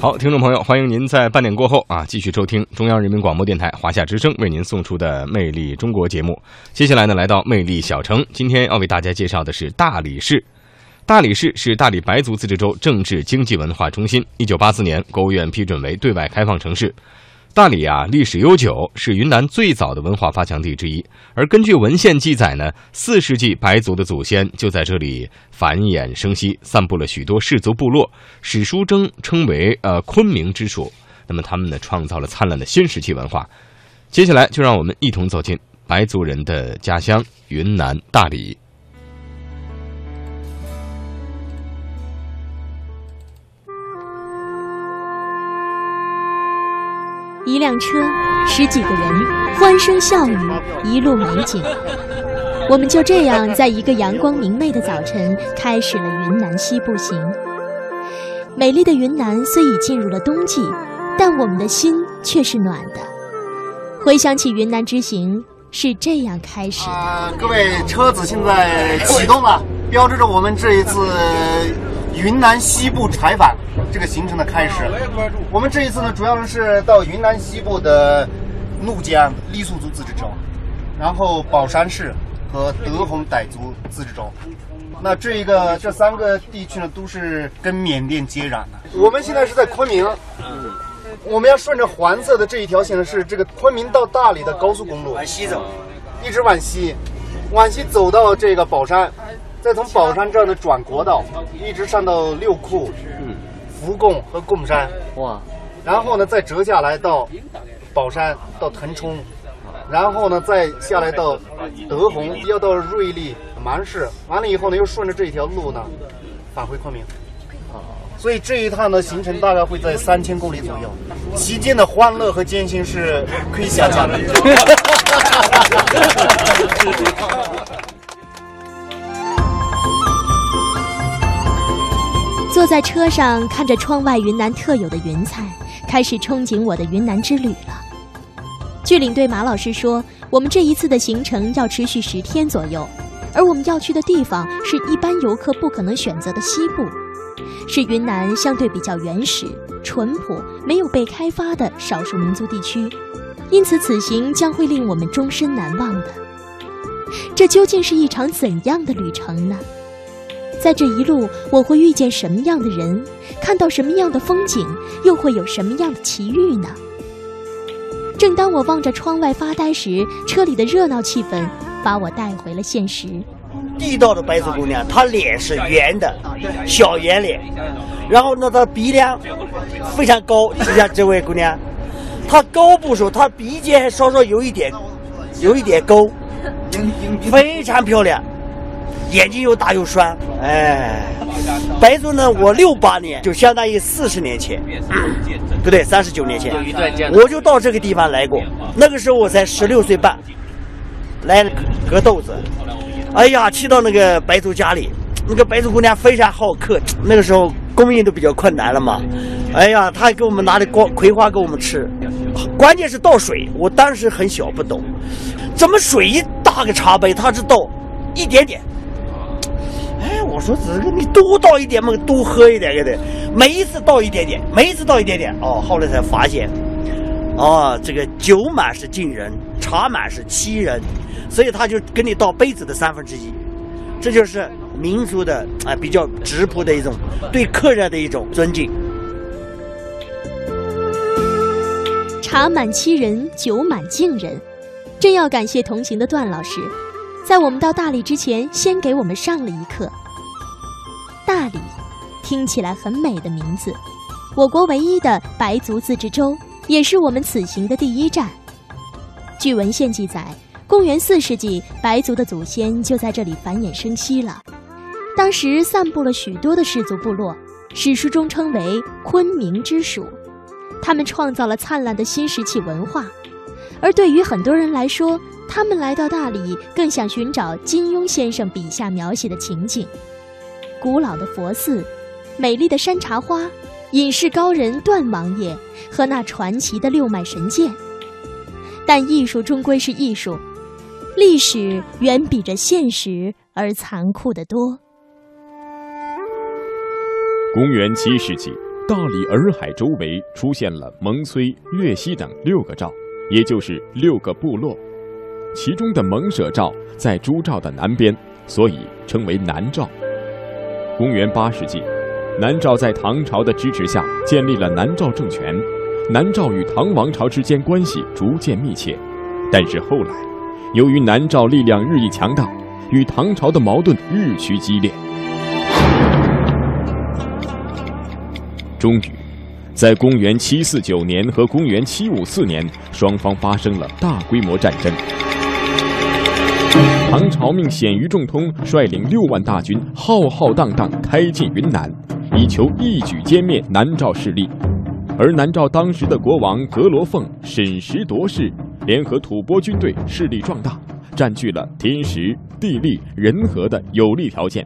好，听众朋友，欢迎您在半点过后啊，继续收听中央人民广播电台华夏之声为您送出的《魅力中国》节目。接下来呢，来到魅力小城，今天要为大家介绍的是大理市。大理市是大理白族自治州政治经济文化中心。一九八四年，国务院批准为对外开放城市。大理啊，历史悠久，是云南最早的文化发祥地之一。而根据文献记载呢，四世纪白族的祖先就在这里繁衍生息，散布了许多氏族部落。史书中称为呃昆明之属。那么他们呢，创造了灿烂的新石器文化。接下来就让我们一同走进白族人的家乡云南大理。辆车，十几个人，欢声笑语，一路美景。我们就这样在一个阳光明媚的早晨开始了云南西部行。美丽的云南虽已进入了冬季，但我们的心却是暖的。回想起云南之行是这样开始的。各位，车子现在启动了，标志着我们这一次云南西部采访。这个行程的开始，我们这一次呢，主要是到云南西部的怒江傈僳族自治州，然后保山市和德宏傣族自治州。那这一个这三个地区呢，都是跟缅甸接壤的。我们现在是在昆明，嗯我们要顺着黄色的这一条线呢，是这个昆明到大理的高速公路，往西走，一直往西，往西走到这个宝山，再从宝山这儿呢转国道，一直上到六库。福贡和贡山，哇，然后呢，再折下来到宝山，到腾冲，然后呢，再下来到德宏，要到瑞丽、芒市，完了以后呢，又顺着这一条路呢，返回昆明。所以这一趟的行程大概会在三千公里左右，期间的欢乐和艰辛是可以想象的。在车上，看着窗外云南特有的云彩，开始憧憬我的云南之旅了。据领队马老师说，我们这一次的行程要持续十天左右，而我们要去的地方是一般游客不可能选择的西部，是云南相对比较原始、淳朴、没有被开发的少数民族地区，因此此行将会令我们终身难忘的。这究竟是一场怎样的旅程呢？在这一路，我会遇见什么样的人，看到什么样的风景，又会有什么样的奇遇呢？正当我望着窗外发呆时，车里的热闹气氛把我带回了现实。地道的白族姑娘，她脸是圆的，小圆脸，然后呢，她鼻梁非常高。你像这位姑娘，她高不说，她鼻尖还稍稍有一点，有一点沟，非常漂亮。眼睛又大又酸，哎，白族呢？我六八年就相当于四十年前，不对，三十九年前，我就到这个地方来过。那个时候我才十六岁半，来割豆子。哎呀，去到那个白族家里，那个白族姑娘非常好客。那个时候供应都比较困难了嘛，哎呀，她还给我们拿的瓜葵花给我们吃。关键是倒水，我当时很小不懂，怎么水一大个茶杯，她只倒一点点。我说这个你多倒一点嘛，多喝一点给他。每一次倒一点点，每一次倒一点点。哦，后来才发现，哦，这个酒满是敬人，茶满是欺人，所以他就给你倒杯子的三分之一。这就是民族的啊比较质朴的一种对客人的一种尊敬。茶满欺人，酒满敬人，真要感谢同行的段老师。在我们到大理之前，先给我们上了一课。大理，听起来很美的名字，我国唯一的白族自治州，也是我们此行的第一站。据文献记载，公元四世纪，白族的祖先就在这里繁衍生息了。当时散布了许多的氏族部落，史书中称为昆明之属。他们创造了灿烂的新石器文化，而对于很多人来说，他们来到大理，更想寻找金庸先生笔下描写的情景：古老的佛寺、美丽的山茶花、隐士高人段王爷和那传奇的六脉神剑。但艺术终归是艺术，历史远比这现实而残酷得多。公元七世纪，大理洱海周围出现了蒙崔、岳西等六个赵，也就是六个部落。其中的蒙舍赵在朱赵的南边，所以称为南赵。公元八世纪，南诏在唐朝的支持下建立了南诏政权。南诏与唐王朝之间关系逐渐密切，但是后来，由于南诏力量日益强大，与唐朝的矛盾日趋激烈。终于，在公元七四九年和公元七五四年，双方发生了大规模战争。唐朝命鲜于仲通率领六万大军，浩浩荡荡开进云南，以求一举歼灭南诏势力。而南诏当时的国王格罗凤审时度势，联合吐蕃军队势力壮大，占据了天时、地利、人和的有利条件，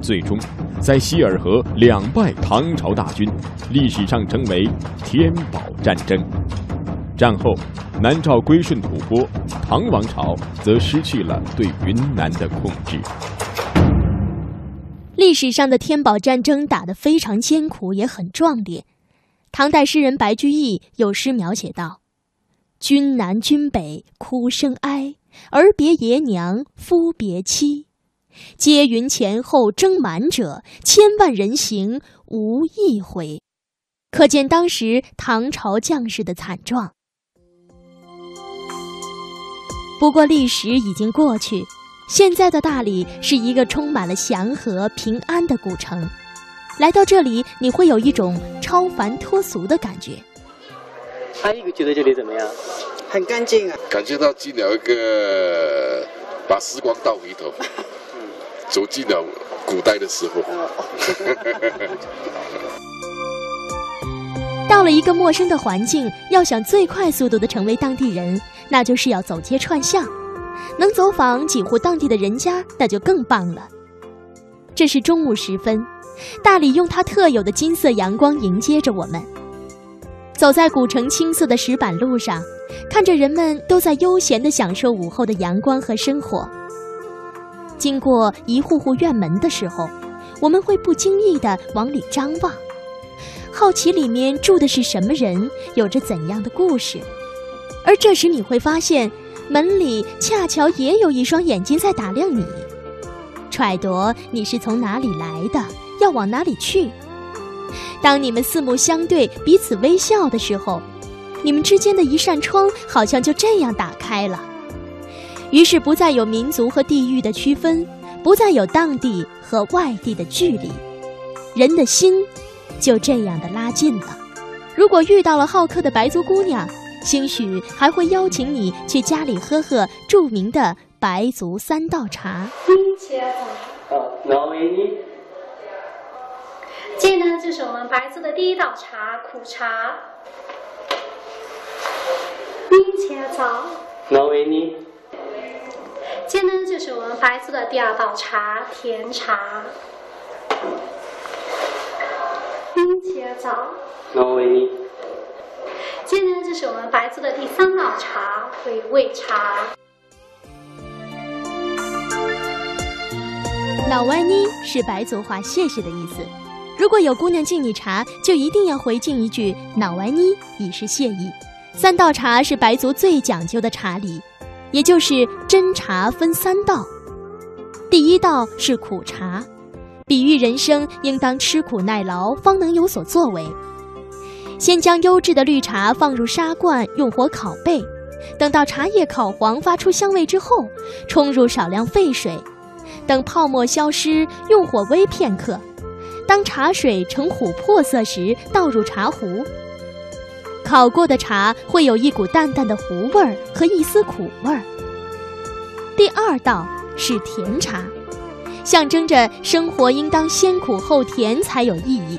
最终在希尔河两败唐朝大军，历史上称为天宝战争。战后，南诏归顺吐蕃，唐王朝则失去了对云南的控制。历史上的天宝战争打得非常艰苦，也很壮烈。唐代诗人白居易有诗描写道：“君南君北哭声哀，儿别爷娘夫别妻。皆云前后征满者，千万人行无一回。”可见当时唐朝将士的惨状。不过历史已经过去，现在的大理是一个充满了祥和平安的古城。来到这里，你会有一种超凡脱俗的感觉。还有一个觉得这里怎么样？很干净啊！感觉到进了一个把时光倒回头，走进了古代的时候。到了一个陌生的环境，要想最快速度的成为当地人，那就是要走街串巷，能走访几户当地的人家，那就更棒了。这是中午时分。大理用它特有的金色阳光迎接着我们，走在古城青色的石板路上，看着人们都在悠闲地享受午后的阳光和生活。经过一户户院门的时候，我们会不经意地往里张望，好奇里面住的是什么人，有着怎样的故事。而这时你会发现，门里恰巧也有一双眼睛在打量你，揣度你是从哪里来的。要往哪里去？当你们四目相对、彼此微笑的时候，你们之间的一扇窗好像就这样打开了。于是不再有民族和地域的区分，不再有当地和外地的距离，人的心就这样的拉近了。如果遇到了好客的白族姑娘，兴许还会邀请你去家里喝喝著名的白族三道茶。这呢，就是我们白族的第一道茶——苦茶。冰切早。那为你。这呢，就是我们白族的第二道茶——甜茶。冰切早。那为你。接呢，就是我们白族的第三道茶——回味茶。老歪妮是白族话“谢谢”的意思。如果有姑娘敬你茶，就一定要回敬一句“老歪妮”，以示谢意。三道茶是白族最讲究的茶礼，也就是斟茶分三道。第一道是苦茶，比喻人生应当吃苦耐劳，方能有所作为。先将优质的绿茶放入砂罐，用火烤焙，等到茶叶烤黄，发出香味之后，冲入少量沸水，等泡沫消失，用火煨片刻。当茶水呈琥珀色时，倒入茶壶。烤过的茶会有一股淡淡的糊味儿和一丝苦味儿。第二道是甜茶，象征着生活应当先苦后甜才有意义。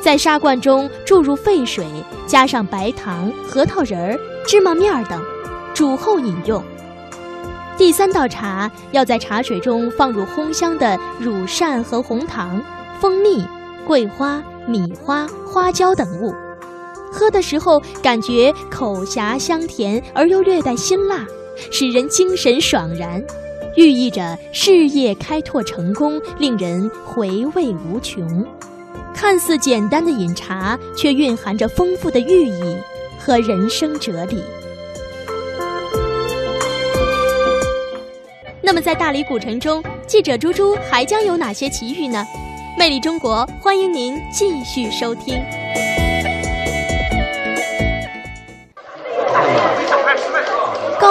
在砂罐中注入沸水，加上白糖、核桃仁儿、芝麻面儿等，煮后饮用。第三道茶要在茶水中放入烘香的乳扇和红糖。蜂蜜、桂花、米花、花椒等物，喝的时候感觉口颊香甜而又略带辛辣，使人精神爽然，寓意着事业开拓成功，令人回味无穷。看似简单的饮茶，却蕴含着丰富的寓意和人生哲理。那么，在大理古城中，记者猪猪还将有哪些奇遇呢？魅力中国，欢迎您继续收听。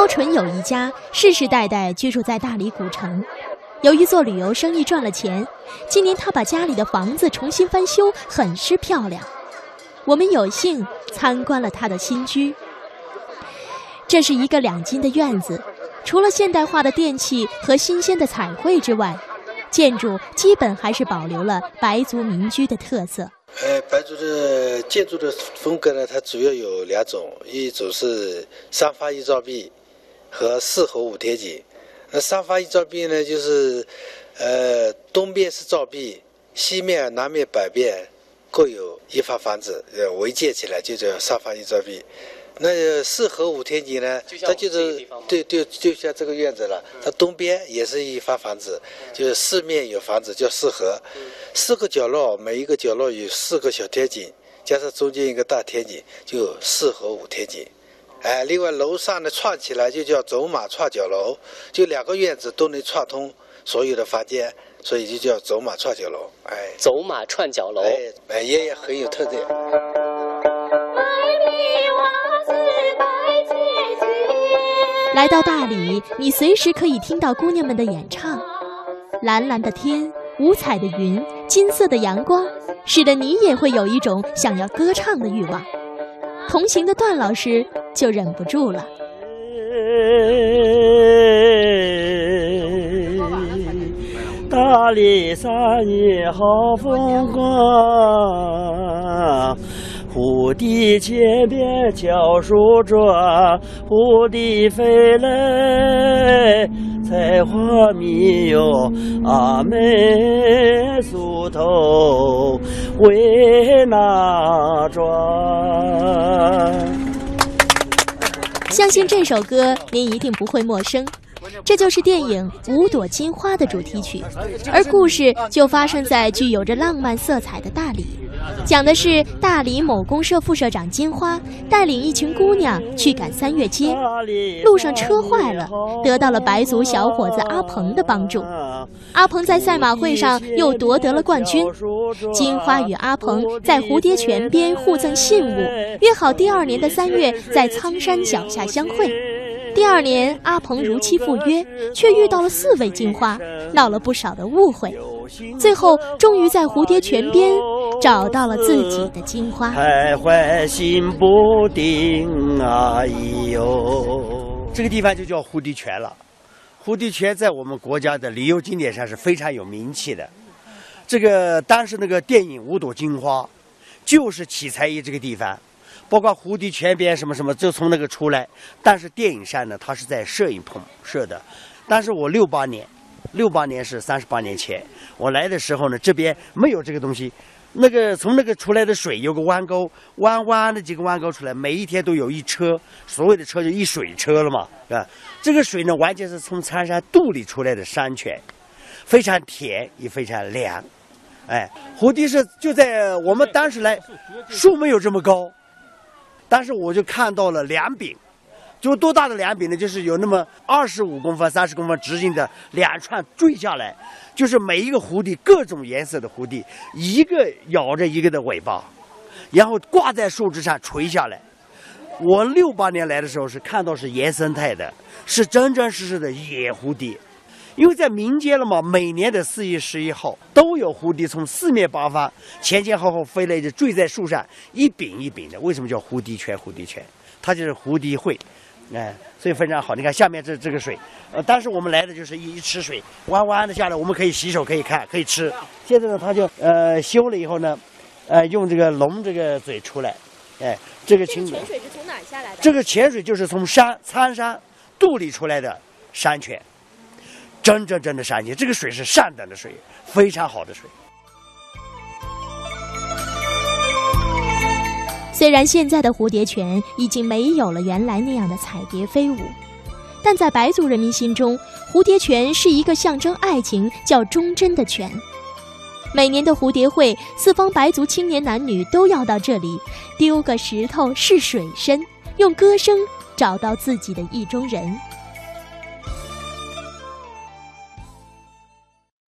高纯友一家世世代代居住在大理古城，由于做旅游生意赚了钱，今年他把家里的房子重新翻修，很是漂亮。我们有幸参观了他的新居，这是一个两进的院子，除了现代化的电器和新鲜的彩绘之外。建筑基本还是保留了白族民居的特色。呃，白族的建筑的风格呢，它主要有两种，一种是三发一照壁和四合五天井。那三发一照壁呢，就是呃东边是照壁，西面、南面、北面各有一发房子，呃围建起来就叫三发一照壁。那四合五天井呢？它就是对对，就像这个院子了。它东边也是一发房子，就是四面有房子，叫四合。四个角落，每一个角落有四个小天井，加上中间一个大天井，就四合五天井。哎，另外楼上呢串起来就叫走马串角楼，就两个院子都能串通所有的房间，所以就叫走马串角楼。哎，走马串角楼，哎，也也很有特点。来到大理，你随时可以听到姑娘们的演唱。蓝蓝的天，五彩的云，金色的阳光，使得你也会有一种想要歌唱的欲望。同行的段老师就忍不住了。大理山也好风光。蝴蝶前边教书着，蝴蝶飞来，采花蜜哟，阿妹梳头为哪桩？相信这首歌您一定不会陌生，这就是电影《五朵金花》的主题曲，而故事就发生在具有着浪漫色彩的大理。讲的是大理某公社副社长金花带领一群姑娘去赶三月街，路上车坏了，得到了白族小伙子阿鹏的帮助。阿鹏在赛马会上又夺得了冠军。金花与阿鹏在蝴蝶泉边互赠信物，约好第二年的三月在苍山脚下相会。第二年，阿鹏如期赴约，却遇到了四位金花，闹了不少的误会。最后，终于在蝴蝶泉边找到了自己的金花。徘徊心不定啊！哟，这个地方就叫蝴蝶泉了。蝴蝶泉在我们国家的旅游景点上是非常有名气的。这个当时那个电影《五朵金花》，就是取材于这个地方。包括蝴蝶泉边什么什么，就从那个出来。但是电影上呢，它是在摄影棚摄的。但是我六八年，六八年是三十八年前，我来的时候呢，这边没有这个东西。那个从那个出来的水有个弯沟，弯弯的几个弯沟出来，每一天都有一车，所谓的车就一水车了嘛，是吧？这个水呢，完全是从苍山肚里出来的山泉，非常甜也非常凉。哎，蝴蝶是就在我们当时来，树没有这么高。但是我就看到了两柄，就多大的两柄呢？就是有那么二十五公分、三十公分直径的两串坠下来，就是每一个蝴蝶各种颜色的蝴蝶，一个咬着一个的尾巴，然后挂在树枝上垂下来。我六八年来的时候是看到是原生态的，是真真实实的野蝴蝶。因为在民间了嘛，每年的四月十一号都有蝴蝶从四面八方前前后后飞来，就坠在树上，一柄一柄的。为什么叫蝴蝶泉？蝴蝶泉，它就是蝴蝶会，哎，所以非常好。你看下面这这个水，呃，当时我们来的就是一池水，弯弯的下来，我们可以洗手，可以看，可以吃。现在呢，他就呃修了以后呢，呃，用这个龙这个嘴出来，哎，这个泉水是从哪下来的？这个泉水就是从山苍山肚里出来的山泉。真真正的山泉，这个水是上等的水，非常好的水。虽然现在的蝴蝶泉已经没有了原来那样的彩蝶飞舞，但在白族人民心中，蝴蝶泉是一个象征爱情、叫忠贞的泉。每年的蝴蝶会，四方白族青年男女都要到这里丢个石头试水深，用歌声找到自己的意中人。